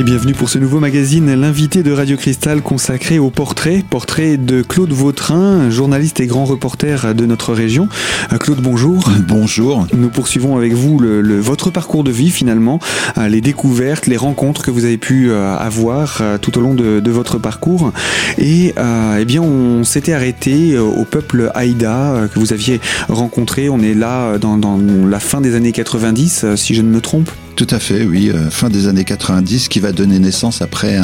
Et bienvenue pour ce nouveau magazine, l'invité de Radio Cristal consacré au portrait, portrait de Claude Vautrin, journaliste et grand reporter de notre région. Euh, Claude, bonjour. Bonjour. Nous poursuivons avec vous le, votre parcours de vie finalement, euh, les découvertes, les rencontres que vous avez pu euh, avoir tout au long de, de votre parcours. Et eh bien, on s'était arrêté au peuple Haïda que vous aviez rencontré. On est là dans, dans la fin des années 90, si je ne me trompe. Tout à fait, oui, euh, fin des années 90, qui va donner naissance après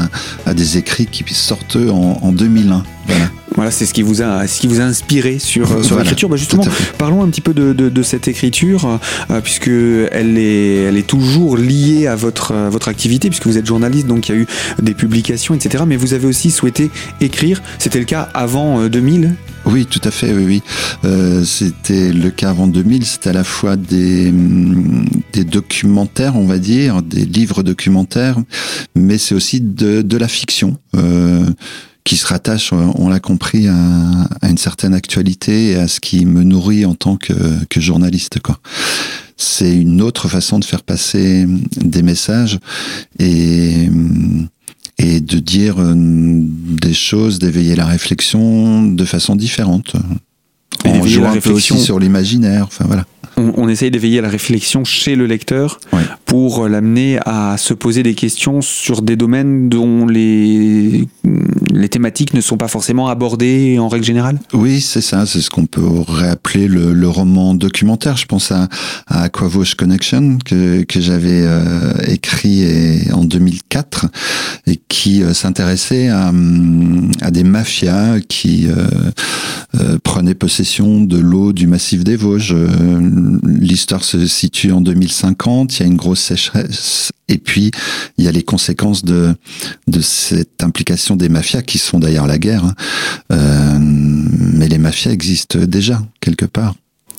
à, des écrits qui sortent en, en 2001. Voilà. Voilà, c'est ce qui vous a, ce qui vous a inspiré sur, euh, sur l'écriture. Bah justement, parlons un petit peu de, de, de cette écriture, euh, puisque elle est, elle est toujours liée à votre, votre activité, puisque vous êtes journaliste, donc il y a eu des publications, etc. Mais vous avez aussi souhaité écrire. C'était le cas avant 2000 oui, tout à fait, oui, oui. Euh, c'était le cas avant 2000, c'était à la fois des, mm, des documentaires, on va dire, des livres documentaires, mais c'est aussi de, de la fiction. Euh, qui se rattache, on l'a compris, à, une certaine actualité et à ce qui me nourrit en tant que, que journaliste. Quoi. C'est une autre façon de faire passer des messages et mm, et de dire euh, des choses, d'éveiller la réflexion de façon différente. En jouant un peu aussi sur l'imaginaire, enfin voilà on, essaye d'éveiller la réflexion chez le lecteur pour l'amener à se poser des questions sur des domaines dont les, les thématiques ne sont pas forcément abordées en règle générale? Oui, c'est ça, c'est ce qu'on peut appeler le, le, roman documentaire. Je pense à, à Aquavoche Connection que, que j'avais euh, écrit en 2004 et qui euh, s'intéressait à, à, des mafias qui euh, euh prenaient possession de l'eau du massif des Vosges l'histoire se situe en 2050, il y a une grosse sécheresse, et puis il y a les conséquences de, cette implication des mafias qui sont d'ailleurs la guerre. Hein. Euh, mais les mafias existent déjà quelque part.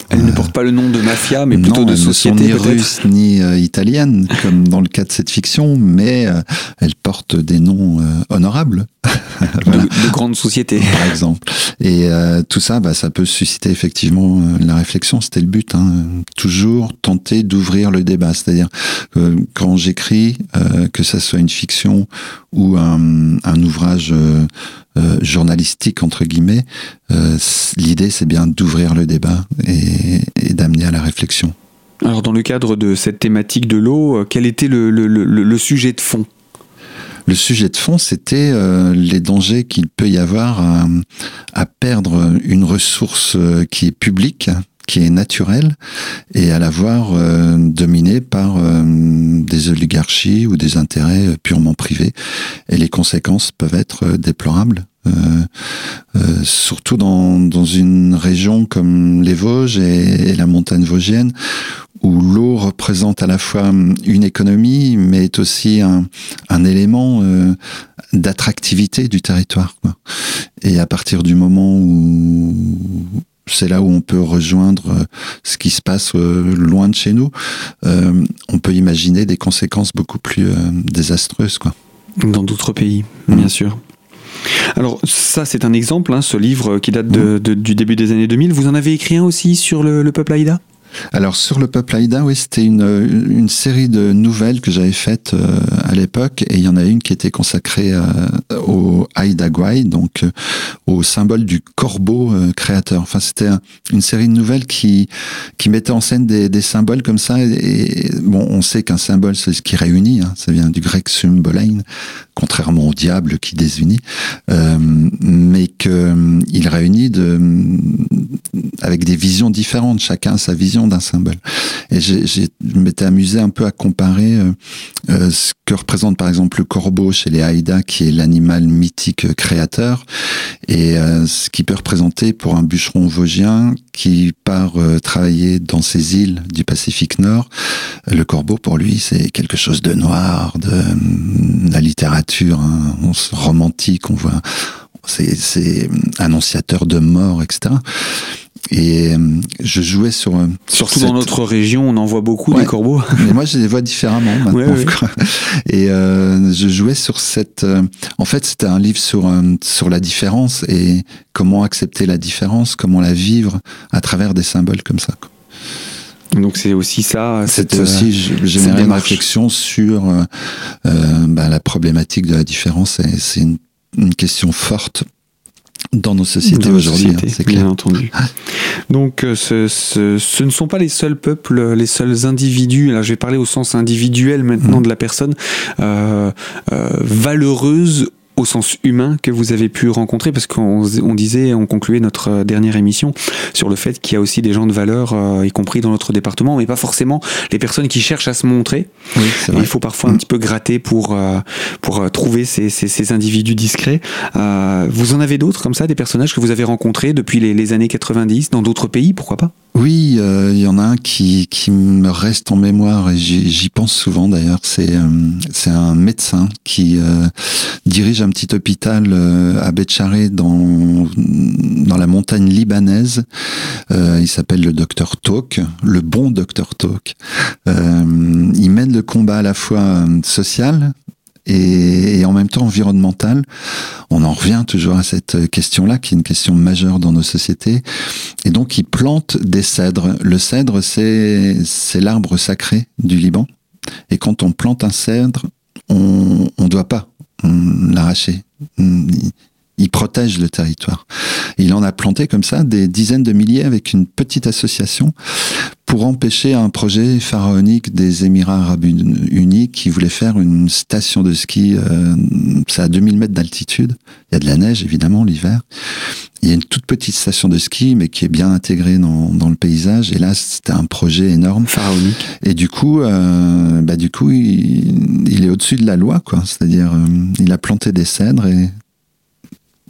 Elle ne porte pas le nom de mafia, mais plutôt de société. ni russe ni euh, italienne, comme dans le cas de cette fiction, mais euh, elle porte des noms euh, honorables. de, grandes sociétés. Par exemple. Et tout ça, bah, ça peut susciter effectivement la réflexion. C'était le but. Hein. Toujours tenter d'ouvrir le débat. C'est-à-dire quand j'écris, que ça soit une fiction ou un, un ouvrage euh, journalistique entre guillemets, euh, l'idée c'est bien d'ouvrir le débat et, d'amener à la réflexion. Alors dans le cadre de cette thématique de l'eau, euh, quel était le, le, sujet de fond? Le sujet de fond, c'était les dangers qu'il peut y avoir à, à, perdre une ressource qui est publique, qui est naturelle, et à la voir dominée par des oligarchies ou des intérêts purement privés. Et les conséquences peuvent être déplorables. Euh, euh, surtout dans, dans une région comme les Vosges et, la montagne vosgienne, où l'eau représente à la fois une économie, mais est aussi un, un élément euh, d'attractivité du territoire. Quoi. Et à partir du moment où c'est là où on peut rejoindre ce qui se passe loin de chez nous, on peut imaginer des conséquences beaucoup plus désastreuses. Quoi. Dans d'autres pays, bien mmh. sûr. Alors ça c'est un exemple, hein, ce livre qui date de, du début des années 2000. Vous en avez écrit un aussi sur le, le peuple Aïda? Alors sur le peuple Aïda, oui, c'était une, série de nouvelles que j'avais faites euh, à l'époque, et il y en a une qui était consacrée euh, au Aïda Guay, donc euh, au symbole du corbeau créateur. Enfin, c'était une série de nouvelles qui qui mettait en scène des, symboles comme ça. Et, bon, on sait qu'un symbole c'est ce qui réunit, hein, ça vient du grec symbolein, contrairement au diable qui désunit, mais que il réunit avec des visions différentes, chacun sa vision d'un symbole. Et j'ai, je m'étais amusé un peu à comparer euh, euh, ce que représente par exemple le corbeau chez les Haïda, qui est l'animal mythique créateur, et euh, ce qu'il peut représenter pour un bûcheron vosgien qui part travailler dans ces îles du Pacifique Nord. Le corbeau, pour lui, c'est quelque chose de noir, de, la littérature hein, romantique, on voit c'est, c'est annonciateur de mort, etc. Et euh, je jouais sur. Euh, Surtout dans notre région, on en voit beaucoup des corbeaux. Mais moi, je les vois différemment maintenant. Et euh, je jouais sur cette. Euh, en fait, c'était un livre sur sur la différence et comment accepter la différence, comment la vivre à travers des symboles comme ça. Donc c'est aussi ça. C'était aussi générer une réflexion sur bah, la problématique de la différence. C'est une, une question forte dans nos sociétés aujourd'hui, hein, c'est clair. Bien entendu. Donc, euh, ce, ce, ce, ne sont pas les seuls peuples, les seuls individus. Là, je vais parler au sens individuel maintenant mmh. de la personne euh, euh, valeureuse au sens humain que vous avez pu rencontrer Parce qu'on on disait, on concluait notre euh, dernière émission sur le fait qu'il y a aussi des gens de valeur, euh, y compris dans notre département, mais pas forcément les personnes qui cherchent à se montrer. Oui, il faut parfois un petit peu gratter pour, euh, pour trouver ces, ces, ces, individus discrets. vous en avez d'autres comme ça, des personnages que vous avez rencontrés depuis les, les années 90 dans d'autres pays, pourquoi pas? Oui, euh, il y en a un qui, qui me reste en mémoire et j'y pense souvent d'ailleurs. C'est euh, un médecin qui euh, dirige un petit hôpital à Betcharé dans dans la montagne libanaise. il s'appelle le docteur Talk, le bon docteur Talk. il mène le combat à la fois social et, en même temps environnemental. On en revient toujours à cette question-là, qui est une question majeure dans nos sociétés. Et donc, il plante des cèdres. Le cèdre, c'est l'arbre sacré du Liban. Et quand on plante un cèdre, on ne doit pas l'arracher il protège le territoire. Il en a planté comme ça des dizaines de milliers avec une petite association pour empêcher un projet pharaonique des Émirats arabes unis qui voulait faire une station de ski, euh, c'est à 2000 mètres d'altitude. Il y a de la neige évidemment l'hiver. Il y a une toute petite station de ski, mais qui est bien intégrée dans, dans le paysage. Et là, c'était un projet énorme, pharaonique. Et du coup, euh, bah du coup, il, il est au-dessus de la loi, quoi. C'est-à-dire, euh, il a planté des cèdres et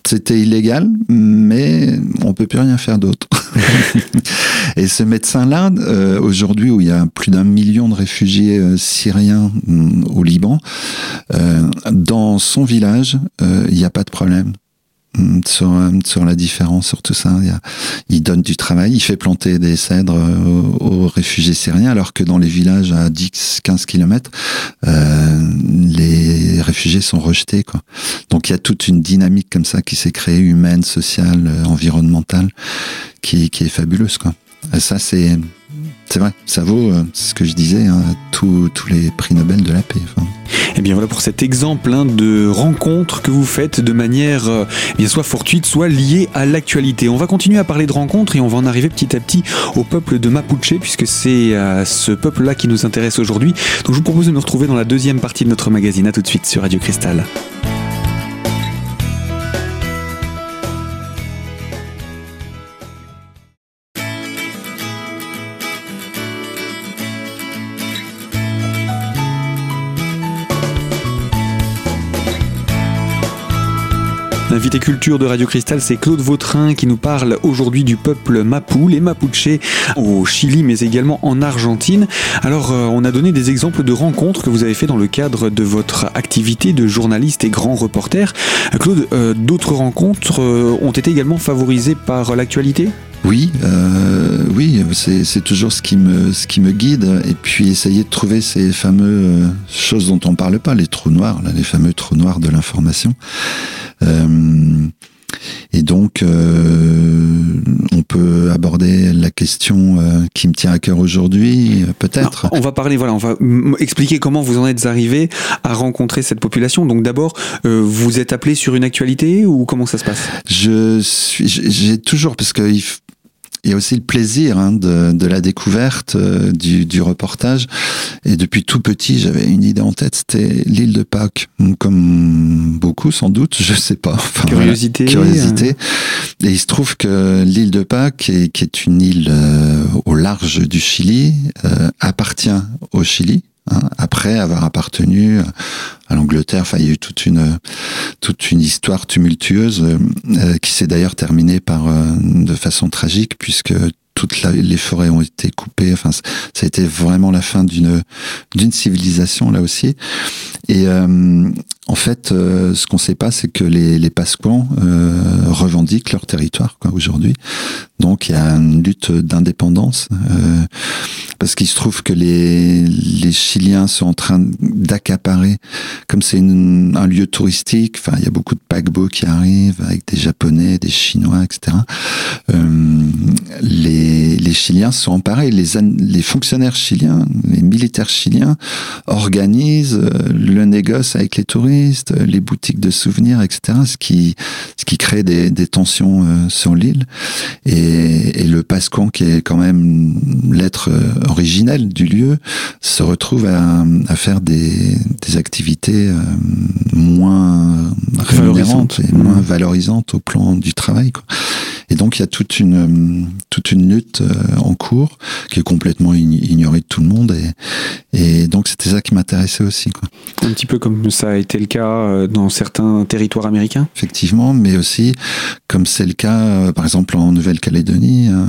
c'était illégal, mais on peut plus rien faire d'autre. et ce médecin-là, euh, aujourd'hui où il y a plus d'un million de réfugiés euh, syriens mm, au Liban, euh, dans son village, il n'y a pas de problème. Sur, sur la différence, sur tout ça. Il, donne du travail, il fait planter des cèdres aux, aux, réfugiés syriens, alors que dans les villages à 10-15 kilomètres, euh, les réfugiés sont rejetés. Quoi. Donc il y a toute une dynamique comme ça qui s'est créée, humaine, sociale, euh, environnementale, qui, qui est fabuleuse. Quoi. Ça, c'est c'est vrai, ça vaut, euh, ce que je disais, hein, tous les prix Nobel de la paix. Enfin. Et eh bien voilà pour cet exemple hein, de rencontres que vous faites de manière euh, eh bien soit fortuite, soit liée à l'actualité. On va continuer à parler de rencontres et on va en arriver petit à petit au peuple de Mapuche, puisque c'est ce peuple-là qui nous intéresse aujourd'hui. Donc je vous propose de nous retrouver dans la deuxième partie de notre magazine. À tout de suite sur Radio Cristal. L'invité culture de Radio Cristal, c'est Claude Vautrin qui nous parle aujourd'hui du peuple Mapu, les Mapuche au Chili, mais également en Argentine. Alors, euh, on a donné des exemples de rencontres que vous avez fait dans le cadre de votre activité de journaliste et grand reporter. Claude, euh, d'autres rencontres euh, ont été également favorisées par l'actualité? Oui, euh, oui, c'est toujours ce qui me ce qui me guide. Et puis essayer de trouver ces fameuses choses dont on parle pas, les trous noirs, là, les fameux trous noirs de l'information. Euh, et donc, euh, on peut aborder la question euh, qui me tient à cœur aujourd'hui, peut-être. On va parler, voilà, on va expliquer comment vous en êtes arrivé à rencontrer cette population. Donc, d'abord, euh, vous êtes appelé sur une actualité ou comment ça se passe? Je suis, j'ai toujours, parce que il y a aussi le plaisir hein, de, de, la découverte, euh, du, du, reportage. Et depuis tout petit, j'avais une idée en tête, c'était l'île de Pâques. Comme beaucoup, sans doute, je sais pas. Enfin, curiosité. curiosité. Et il se trouve que l'île de Pâques, est, qui est une île euh, au large du Chili, euh, appartient au Chili. Hein, après avoir appartenu à l'Angleterre. Enfin, il y a eu toute une toute une histoire tumultueuse euh, qui s'est d'ailleurs terminée par euh, de façon tragique puisque toutes les forêts ont été coupées. Enfin, ça a été vraiment la fin d'une civilisation là aussi. Et euh, en fait, ce qu'on ne sait pas, c'est que les, les revendiquent leur territoire aujourd'hui. Donc il y a une lutte d'indépendance euh, parce qu'il se trouve que les, les Chiliens sont en train d'accaparer, comme c'est un lieu touristique, enfin il y a beaucoup de paquebots qui arrivent avec des Japonais, des Chinois, etc. Euh, les, les Chiliens sont emparés, les, les fonctionnaires chiliens, les militaires chiliens organisent euh, le négoce avec les touristes, les boutiques de souvenirs, etc. Ce qui, qui crée des, des tensions euh, sur l'île. Et et, le Pascon, qui est quand même l'être euh, originel du lieu, se retrouve à, faire des, activités euh, moins rémunérantes et moins mmh. valorisantes au plan du travail. Et donc il y a toute une toute une lutte euh, en cours qui est complètement ignorée de tout le monde et, et donc c'était ça qui m'intéressait aussi. Quoi. Un petit peu comme ça a été le cas dans certains territoires américains? Effectivement, mais aussi comme c'est le cas par exemple en Nouvelle-Calédonie Calédonie, hein,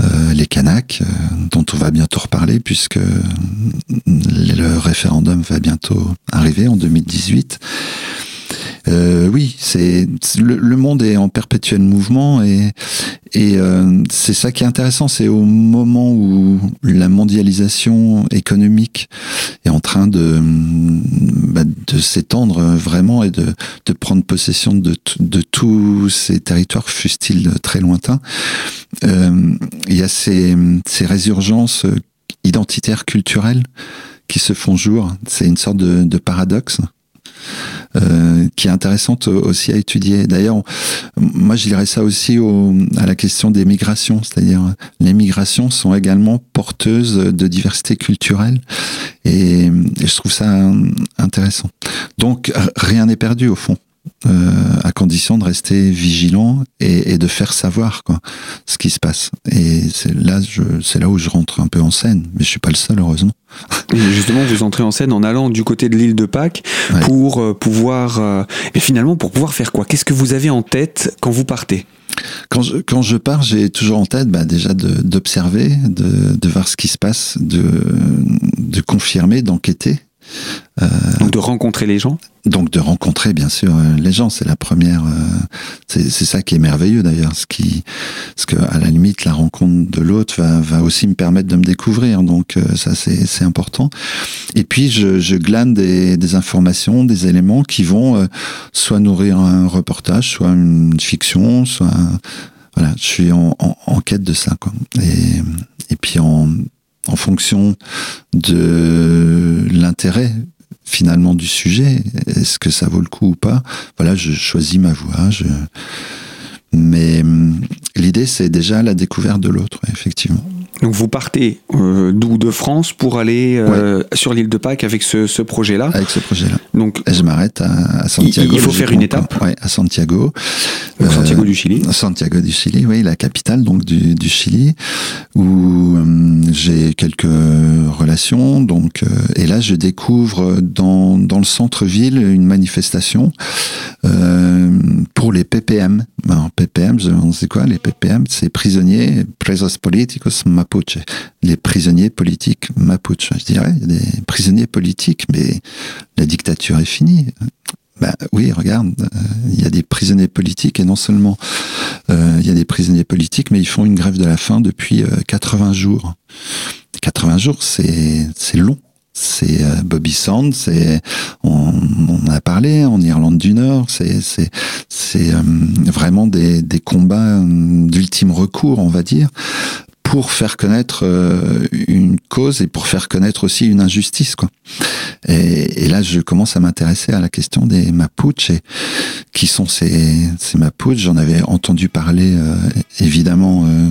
euh, euh, les Kanaks, euh, dont on va bientôt reparler puisque le référendum va bientôt arriver en 2018. Euh, oui, c'est le, monde est en perpétuel mouvement et et euh, c'est ça qui est intéressant, c'est au moment où la mondialisation économique est en train de bah, de s'étendre vraiment et de de prendre possession de de tous ces territoires, fussent-ils très lointains. Euh, il y a ces ces résurgences identitaires culturelles qui se font jour. C'est une sorte de, de paradoxe. Euh, qui est intéressante aussi à étudier. D'ailleurs, moi je dirais ça aussi au, à la question des migrations, c'est-à-dire les migrations sont également porteuses de diversité culturelle et, et je trouve ça intéressant. Donc rien n'est perdu au fond. Euh, à condition de rester vigilant et, et, de faire savoir quoi, ce qui se passe. Et c'est là, c'est là où je rentre un peu en scène, mais je suis pas le seul heureusement. Et justement, vous entrez en scène en allant du côté de l'île de Pâques pour euh, pouvoir, euh, et finalement pour pouvoir faire quoi? Qu'est-ce que vous avez en tête quand vous partez? Quand je, quand je pars, j'ai toujours en tête bah, déjà d'observer, de, de, de, voir ce qui se passe, de, de confirmer, d'enquêter. Euh, donc de rencontrer les gens donc de rencontrer bien sûr euh, les gens, c'est la première. Euh, c'est ça qui est merveilleux d'ailleurs, ce qui, ce que à la limite la rencontre de l'autre va, va aussi me permettre de me découvrir. Donc ça c'est important. Et puis je, je glane des, informations, des éléments qui vont soit nourrir un reportage, soit une fiction, soit voilà. Je suis en quête de ça quoi. Et, et puis en en fonction de l'intérêt finalement du sujet. Est-ce que ça vaut le coup ou pas? Voilà, je choisis ma voie. Je... Mais hum, l'idée, c'est déjà la découverte de l'autre, effectivement. Donc vous partez euh, d'où de France pour aller euh, sur l'île de Pâques avec ce, ce projet-là. Avec ce projet-là. Donc Et je m'arrête à, à, Santiago. Il faut faire une étape. Ouais, à Santiago. Donc, Santiago du Chili. Euh, Santiago du Chili, oui, la capitale donc du, du Chili, où euh, j'ai quelques relations. Donc euh, et là je découvre dans dans le centre-ville une manifestation pour les PPM. Alors, PPM, sait quoi les PPM C'est prisonniers, presos políticos Mapuche, les prisonniers politiques Mapuche. Je dirais, des prisonniers politiques, mais la dictature est finie. Ben oui, regarde, euh, il y a des prisonniers politiques et non seulement euh, il y a des prisonniers politiques, mais ils font une grève de la faim depuis 80 euh, jours. 80 jours, c'est long. C'est Bobby Sand, c'est on, on, a parlé en Irlande du Nord, c'est c'est c'est vraiment des des combats d'ultime recours, on va dire pour faire connaître euh, une cause et pour faire connaître aussi une injustice quoi. Et, et là je commence à m'intéresser à la question des Mapuches et qui sont ces ces Mapuches j'en avais entendu parler euh, évidemment euh,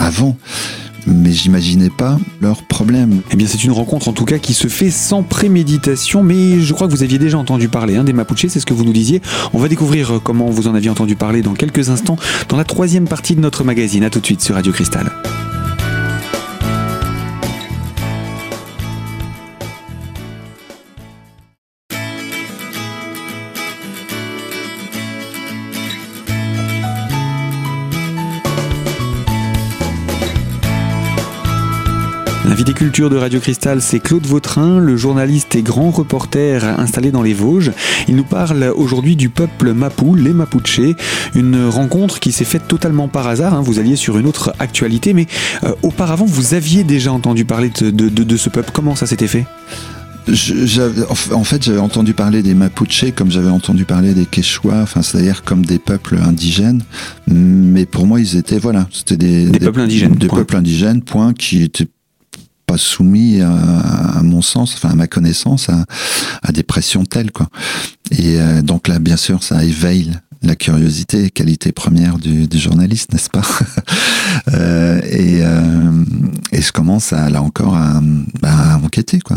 avant mais j'imaginais pas leurs problèmes. Eh bien, c'est une rencontre en tout cas qui se fait sans préméditation, mais je crois que vous aviez déjà entendu parler hein, des Mapuches, c'est ce que vous nous disiez. On va découvrir euh, comment vous en aviez entendu parler dans quelques instants dans la troisième partie de notre magazine. A tout de suite sur Radio Cristal. L'invité culture de Radio Cristal, c'est Claude Vautrin, le journaliste et grand reporter installé dans les Vosges. Il nous parle aujourd'hui du peuple Mapou, les Mapuche, une rencontre qui s'est faite totalement par hasard. Hein. Vous alliez sur une autre actualité, mais euh, auparavant, vous aviez déjà entendu parler de, de ce peuple. Comment ça s'était fait? En fait, j'avais entendu parler des Mapuche comme j'avais entendu parler des Quechua, enfin, c'est-à-dire comme des peuples indigènes. Mais pour moi, ils étaient, voilà, c'était des, des, peuples indigènes. Des peuples indigènes, point, qui étaient soumis à, mon sens, enfin à ma connaissance, à, des pressions telles quoi. Et euh, donc là, bien sûr, ça éveille la curiosité, qualité première du, journaliste, n'est-ce pas? Euh, et, euh, et je commence à, là encore à, bah, à enquêter, quoi,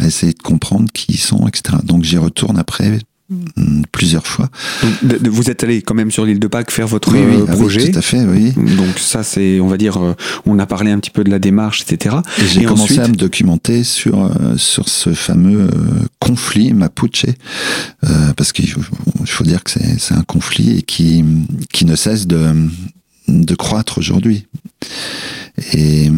à essayer de comprendre qui ils sont, etc. Donc j'y retourne après plusieurs fois. vous êtes allé quand même sur l'île de Pâques faire votre euh, ah projet. oui, tout à fait, oui. Donc ça, c'est, on va dire, euh, on a parlé un petit peu de la démarche, etc. Et j'ai commencé à me documenter sur euh, sur ce fameux conflit Mapuche, parce qu'il faut, faut, dire que c'est un conflit qui qui ne cesse de de croître aujourd'hui. Et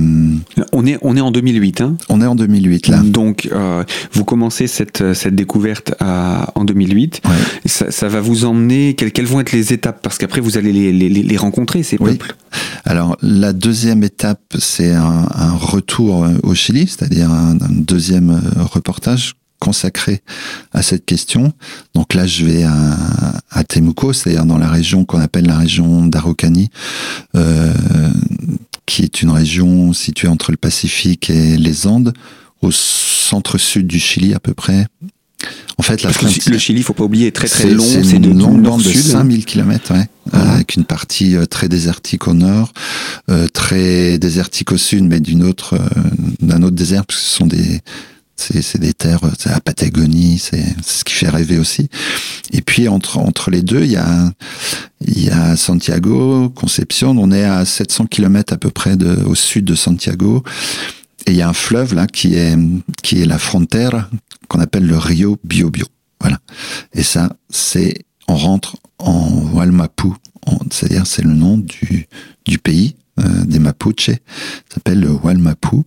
on est on est en 2008. Hein? On est en 2008 là. Donc euh, vous commencez cette cette découverte à, en 2008. Ouais. Ça, ça, va vous emmener quelles, quelles vont être les étapes? Parce qu'après vous allez les, les, les rencontrer ces oui. peuples. Alors la deuxième étape c'est un, un, retour au Chili, c'est-à-dire un, un deuxième euh, reportage consacré à cette question. Donc là, je vais à, à Temuco, c'est-à-dire dans la région qu'on appelle la région d'Araucanie, euh, qui est une région située entre le Pacifique et les Andes, au centre-sud du Chili à peu près. En fait, la Parce le Chili, faut pas oublier, est très très long. C'est une longue bande de 5000 km, ouais, ah. avec une partie euh, très désertique au nord, euh, très désertique au sud, mais d'une autre, euh, d'un autre désert, parce que ce sont des c'est des terres, c'est la Patagonie, c'est ce qui fait rêver aussi. Et puis entre entre les deux, il y a il y a Santiago, Concepción. On est à 700 km à peu près au sud de Santiago. Et il y a un fleuve là qui est qui est la frontière qu'on appelle le Rio Biobio. Voilà. Et ça, c'est on rentre en Walmapu, c'est-à-dire c'est le nom du du pays Mapuche, s'appelle le Walmapu,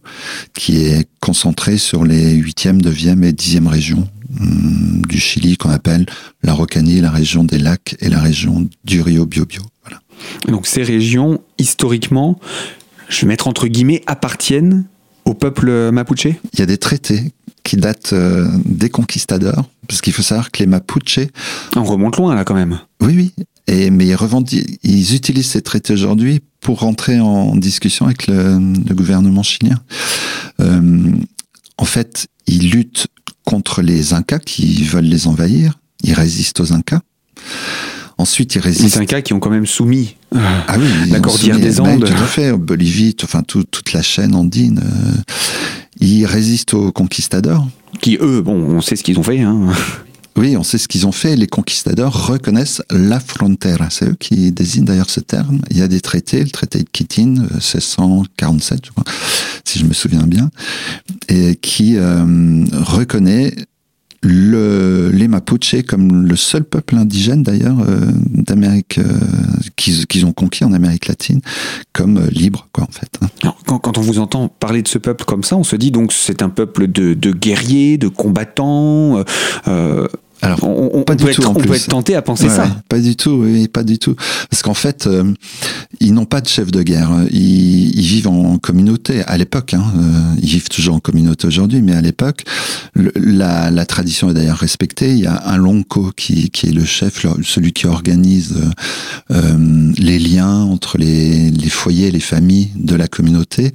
qui est concentré sur les 8e, 9e et 10e régions hum, du Chili qu'on appelle la Rocanie, la région des lacs et la région du Rio Biobio. Donc ces régions, historiquement, je vais mettre entre guillemets, appartiennent au peuple mapuche? Il y a des traités qui datent euh, des conquistadors, parce qu'il faut savoir que les Mapuche... On remonte loin là quand même. Oui, oui. Et, mais ils, ils utilisent ces traités aujourd'hui pour rentrer en discussion avec le, le gouvernement chilien. Euh, en fait, ils luttent contre les Incas qui veulent les envahir. Ils résistent aux Incas. Ensuite, ils résistent. Les Incas qui ont quand même soumis euh, ah oui, la cordillère des Andes. Tout à fait, Bolivie, enfin tout, toute la chaîne andine. Euh, ils résistent aux conquistadors. Qui, eux, bon, on sait ce qu'ils ont fait. Hein. Oui, on sait ce qu'ils ont fait. Les conquistadors reconnaissent la frontera. C'est eux qui désignent d'ailleurs ce terme. Il y a des traités, le traité de Kitin, 1647, euh, je crois, si je me souviens bien, et qui euh, reconnaît le, les Mapuche comme le seul peuple indigène d'ailleurs euh, d'Amérique euh, qu'ils ont conquis en Amérique latine comme euh, libre quoi en fait. Hein. Alors, quand, quand, on vous entend parler de ce peuple comme ça, on se dit donc c'est un peuple de, de guerriers, de combattants. Alors, on, on, peut, être, on peut, être, tenté à penser ouais, ça. Pas du tout, oui, pas du tout. Parce qu'en fait, euh, ils n'ont pas de chef de guerre. Ils, ils vivent en communauté. À l'époque, hein, euh, ils vivent toujours en communauté aujourd'hui, mais à l'époque, la, la, tradition est d'ailleurs respectée. Il y a un lonco qui, qui est le chef, celui qui organise euh, les liens entre les, les foyers, les familles de la communauté,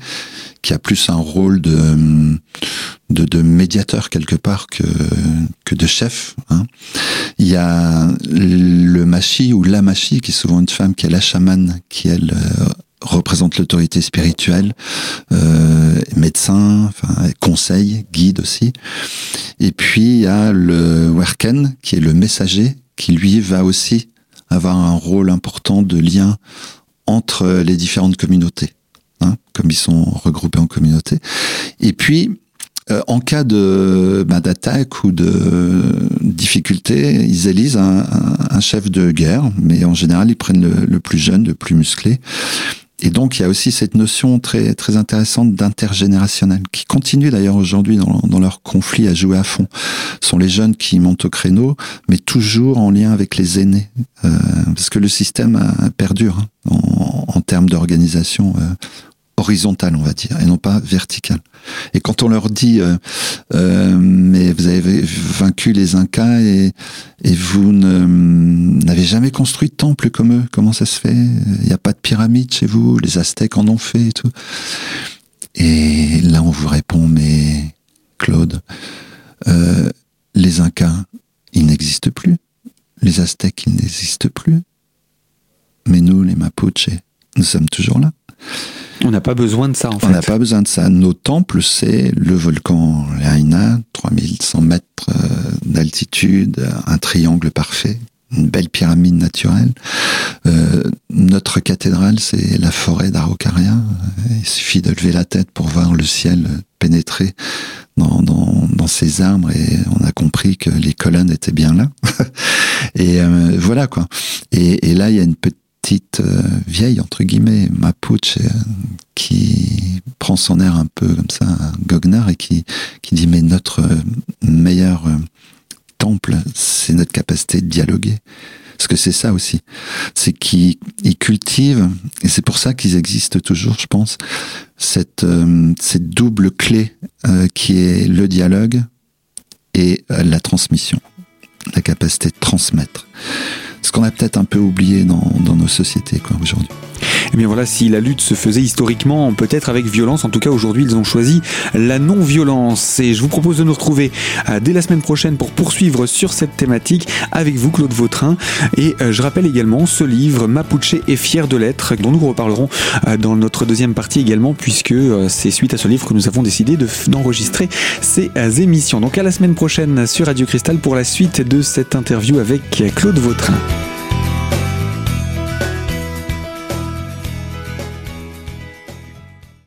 qui a plus un rôle de de, de médiateur quelque part que, que de chef. Hein. Il y a le machi ou la machi, qui est souvent une femme, qui est la chamane, qui elle euh, représente l'autorité spirituelle, euh, médecin, enfin, conseil, guide aussi. Et puis il y a le werken, qui est le messager, qui lui va aussi avoir un rôle important de lien entre les différentes communautés. Hein, comme ils sont regroupés en communauté. Et puis, euh, en cas de bah, d'attaque ou de difficulté, ils élisent un, un, un, chef de guerre, mais en général, ils prennent le, le, plus jeune, le plus musclé. et donc il y a aussi cette notion très très intéressante d'intergénérationnel qui continue d'ailleurs aujourd'hui dans, dans leur conflit à jouer à fond. Ce sont les jeunes qui montent au créneau, mais toujours en lien avec les aînés, euh, parce que le système perdure hein, en, en, termes d'organisation euh, horizontale, on va dire, et non pas verticale. Et quand on leur dit, euh, euh, mais vous avez vaincu les Incas et, vous n'avez jamais construit de temple comme eux, comment ça se fait? Il n'y a pas de pyramide chez vous, les Aztèques en ont fait et tout. Et là, on vous répond, mais Claude, euh, les Incas, ils n'existent plus. Les Aztèques, ils n'existent plus. Mais nous, les Mapuches, nous sommes toujours là. On n'a pas besoin de ça, en fait. On n'a pas besoin de ça. Nos temples, c'est le volcan Leaina, 3100 mètres euh, d'altitude, un triangle parfait, une belle pyramide naturelle. Euh, notre cathédrale, c'est la forêt d'Araucaria. Il suffit de lever la tête pour voir le ciel pénétrer dans, dans, dans, ces arbres et on a compris que les colonnes étaient bien là. et euh, voilà quoi. Et, et là, il y a une petite euh, vieille, entre guillemets, Mapuche, euh, qui prend son air un peu comme ça, goguenard, et qui, qui dit, mais notre euh, meilleur temple, c'est notre capacité de dialoguer. Parce que c'est ça aussi. C'est qu'ils cultivent, et c'est pour ça qu'ils existent toujours, je pense, cette, cette double clé qui est le dialogue et la transmission, la capacité de transmettre ce qu'on a peut-être un peu oublié dans, nos sociétés aujourd'hui. Et eh bien voilà, si la lutte se faisait historiquement, peut-être avec violence, en tout cas aujourd'hui ils ont choisi la non-violence. Et je vous propose de nous retrouver euh, dès la semaine prochaine pour poursuivre sur cette thématique avec vous Claude Vautrin. Et euh, je rappelle également ce livre Mapuche est fier de l'être, dont nous reparlerons euh, dans notre deuxième partie également, puisque c'est suite à ce livre que nous avons décidé d'enregistrer ces émissions. Donc à la semaine prochaine sur Radio Cristal pour la suite de cette interview avec Claude Vautrin.